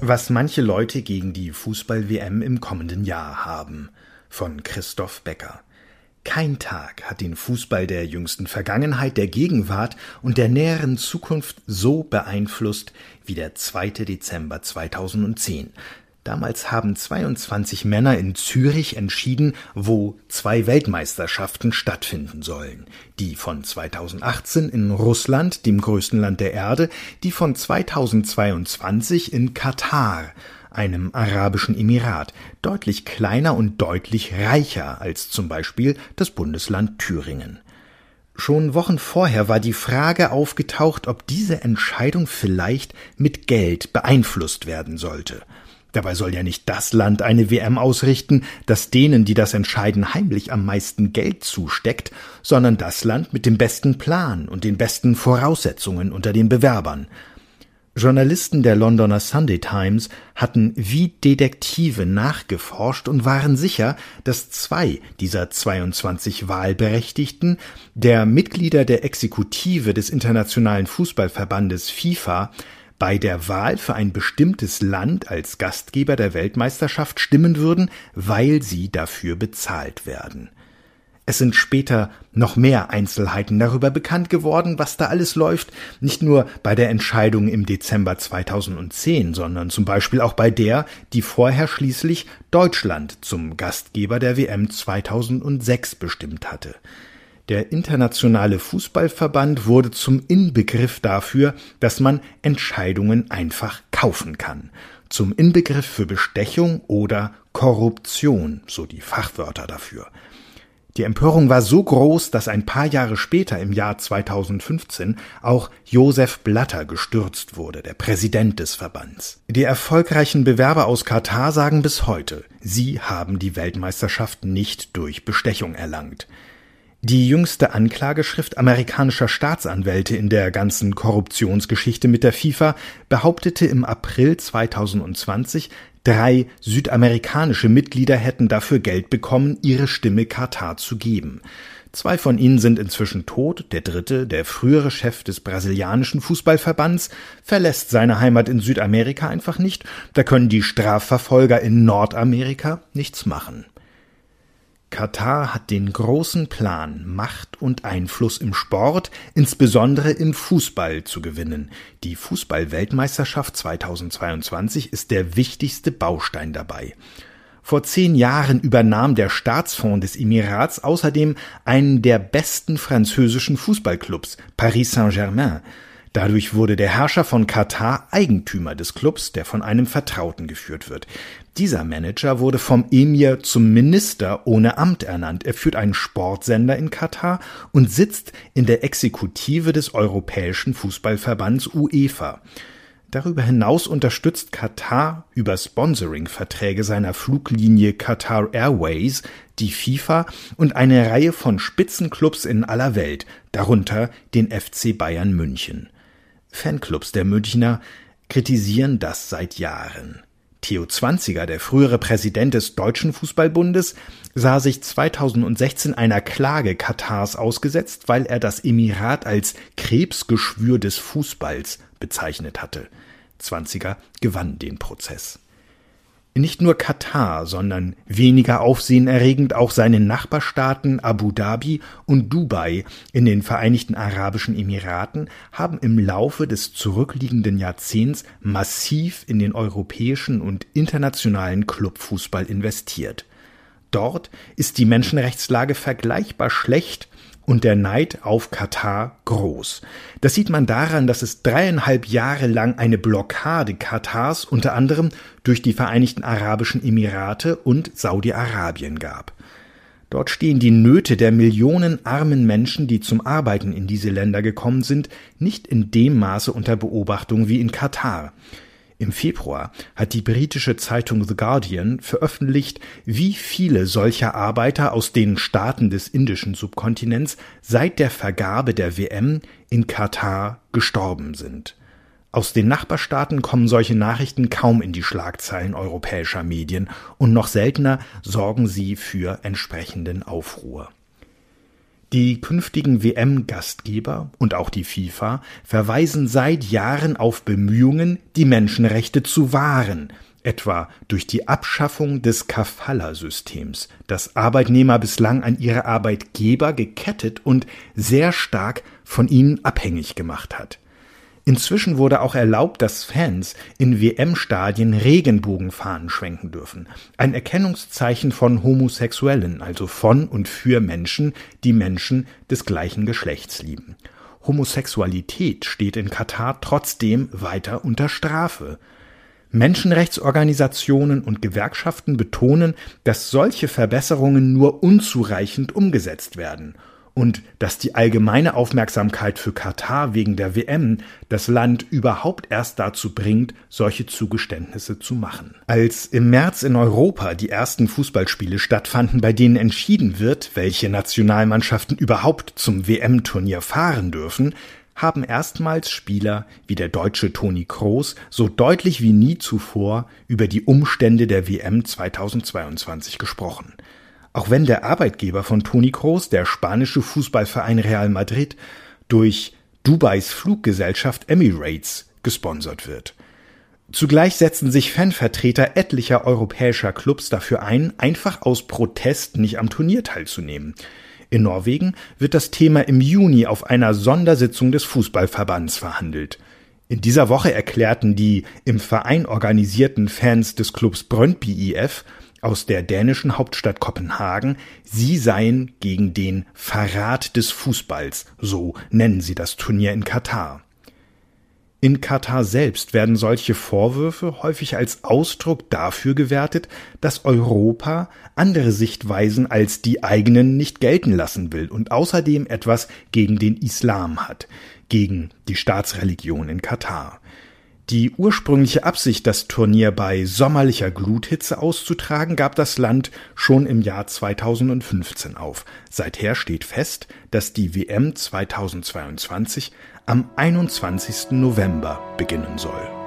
Was manche Leute gegen die Fußball-WM im kommenden Jahr haben. Von Christoph Becker. Kein Tag hat den Fußball der jüngsten Vergangenheit, der Gegenwart und der näheren Zukunft so beeinflusst wie der 2. Dezember 2010. Damals haben 22 Männer in Zürich entschieden, wo zwei Weltmeisterschaften stattfinden sollen. Die von 2018 in Russland, dem größten Land der Erde, die von 2022 in Katar, einem arabischen Emirat, deutlich kleiner und deutlich reicher als zum Beispiel das Bundesland Thüringen. Schon Wochen vorher war die Frage aufgetaucht, ob diese Entscheidung vielleicht mit Geld beeinflusst werden sollte. Dabei soll ja nicht das Land eine WM ausrichten, das denen, die das entscheiden, heimlich am meisten Geld zusteckt, sondern das Land mit dem besten Plan und den besten Voraussetzungen unter den Bewerbern. Journalisten der Londoner Sunday Times hatten wie Detektive nachgeforscht und waren sicher, dass zwei dieser 22 Wahlberechtigten, der Mitglieder der Exekutive des Internationalen Fußballverbandes FIFA, bei der Wahl für ein bestimmtes Land als Gastgeber der Weltmeisterschaft stimmen würden, weil sie dafür bezahlt werden. Es sind später noch mehr Einzelheiten darüber bekannt geworden, was da alles läuft, nicht nur bei der Entscheidung im Dezember 2010, sondern zum Beispiel auch bei der, die vorher schließlich Deutschland zum Gastgeber der WM 2006 bestimmt hatte. Der Internationale Fußballverband wurde zum Inbegriff dafür, dass man Entscheidungen einfach kaufen kann, zum Inbegriff für Bestechung oder Korruption, so die Fachwörter dafür. Die Empörung war so groß, dass ein paar Jahre später, im Jahr 2015, auch Josef Blatter gestürzt wurde, der Präsident des Verbands. Die erfolgreichen Bewerber aus Katar sagen bis heute, sie haben die Weltmeisterschaft nicht durch Bestechung erlangt. Die jüngste Anklageschrift amerikanischer Staatsanwälte in der ganzen Korruptionsgeschichte mit der FIFA behauptete im April 2020, Drei südamerikanische Mitglieder hätten dafür Geld bekommen, ihre Stimme Katar zu geben. Zwei von ihnen sind inzwischen tot, der dritte, der frühere Chef des brasilianischen Fußballverbands, verlässt seine Heimat in Südamerika einfach nicht, da können die Strafverfolger in Nordamerika nichts machen. Katar hat den großen Plan, Macht und Einfluss im Sport, insbesondere im Fußball, zu gewinnen. Die Fußball-Weltmeisterschaft 2022 ist der wichtigste Baustein dabei. Vor zehn Jahren übernahm der Staatsfonds des Emirats außerdem einen der besten französischen Fußballclubs, Paris Saint-Germain. Dadurch wurde der Herrscher von Katar Eigentümer des Clubs, der von einem Vertrauten geführt wird. Dieser Manager wurde vom Emir zum Minister ohne Amt ernannt. Er führt einen Sportsender in Katar und sitzt in der Exekutive des Europäischen Fußballverbands UEFA. Darüber hinaus unterstützt Katar über Sponsoring-Verträge seiner Fluglinie Qatar Airways die FIFA und eine Reihe von Spitzenclubs in aller Welt, darunter den FC Bayern München. Fanclubs der Münchner kritisieren das seit Jahren. Theo Zwanziger, der frühere Präsident des Deutschen Fußballbundes, sah sich 2016 einer Klage Katars ausgesetzt, weil er das Emirat als Krebsgeschwür des Fußballs bezeichnet hatte. Zwanziger gewann den Prozess. Nicht nur Katar, sondern weniger aufsehenerregend auch seine Nachbarstaaten Abu Dhabi und Dubai in den Vereinigten Arabischen Emiraten haben im Laufe des zurückliegenden Jahrzehnts massiv in den europäischen und internationalen Clubfußball investiert. Dort ist die Menschenrechtslage vergleichbar schlecht und der Neid auf Katar groß. Das sieht man daran, dass es dreieinhalb Jahre lang eine Blockade Katars unter anderem durch die Vereinigten Arabischen Emirate und Saudi-Arabien gab. Dort stehen die Nöte der Millionen armen Menschen, die zum Arbeiten in diese Länder gekommen sind, nicht in dem Maße unter Beobachtung wie in Katar. Im Februar hat die britische Zeitung The Guardian veröffentlicht, wie viele solcher Arbeiter aus den Staaten des indischen Subkontinents seit der Vergabe der WM in Katar gestorben sind. Aus den Nachbarstaaten kommen solche Nachrichten kaum in die Schlagzeilen europäischer Medien und noch seltener sorgen sie für entsprechenden Aufruhr. Die künftigen WM-Gastgeber und auch die FIFA verweisen seit Jahren auf Bemühungen, die Menschenrechte zu wahren, etwa durch die Abschaffung des Kafala-Systems, das Arbeitnehmer bislang an ihre Arbeitgeber gekettet und sehr stark von ihnen abhängig gemacht hat. Inzwischen wurde auch erlaubt, dass Fans in WM-Stadien Regenbogenfahnen schwenken dürfen. Ein Erkennungszeichen von Homosexuellen, also von und für Menschen, die Menschen des gleichen Geschlechts lieben. Homosexualität steht in Katar trotzdem weiter unter Strafe. Menschenrechtsorganisationen und Gewerkschaften betonen, dass solche Verbesserungen nur unzureichend umgesetzt werden und dass die allgemeine Aufmerksamkeit für Katar wegen der WM das Land überhaupt erst dazu bringt, solche Zugeständnisse zu machen. Als im März in Europa die ersten Fußballspiele stattfanden, bei denen entschieden wird, welche Nationalmannschaften überhaupt zum WM-Turnier fahren dürfen, haben erstmals Spieler wie der deutsche Toni Kroos so deutlich wie nie zuvor über die Umstände der WM 2022 gesprochen. Auch wenn der Arbeitgeber von Toni Kroos, der spanische Fußballverein Real Madrid, durch Dubais Fluggesellschaft Emirates gesponsert wird. Zugleich setzen sich Fanvertreter etlicher europäischer Clubs dafür ein, einfach aus Protest nicht am Turnier teilzunehmen. In Norwegen wird das Thema im Juni auf einer Sondersitzung des Fußballverbands verhandelt. In dieser Woche erklärten die im Verein organisierten Fans des Clubs Brøndby IF aus der dänischen Hauptstadt Kopenhagen, sie seien gegen den Verrat des Fußballs, so nennen sie das Turnier in Katar. In Katar selbst werden solche Vorwürfe häufig als Ausdruck dafür gewertet, dass Europa andere Sichtweisen als die eigenen nicht gelten lassen will und außerdem etwas gegen den Islam hat, gegen die Staatsreligion in Katar. Die ursprüngliche Absicht, das Turnier bei sommerlicher Gluthitze auszutragen, gab das Land schon im Jahr 2015 auf. Seither steht fest, dass die WM 2022 am 21. November beginnen soll.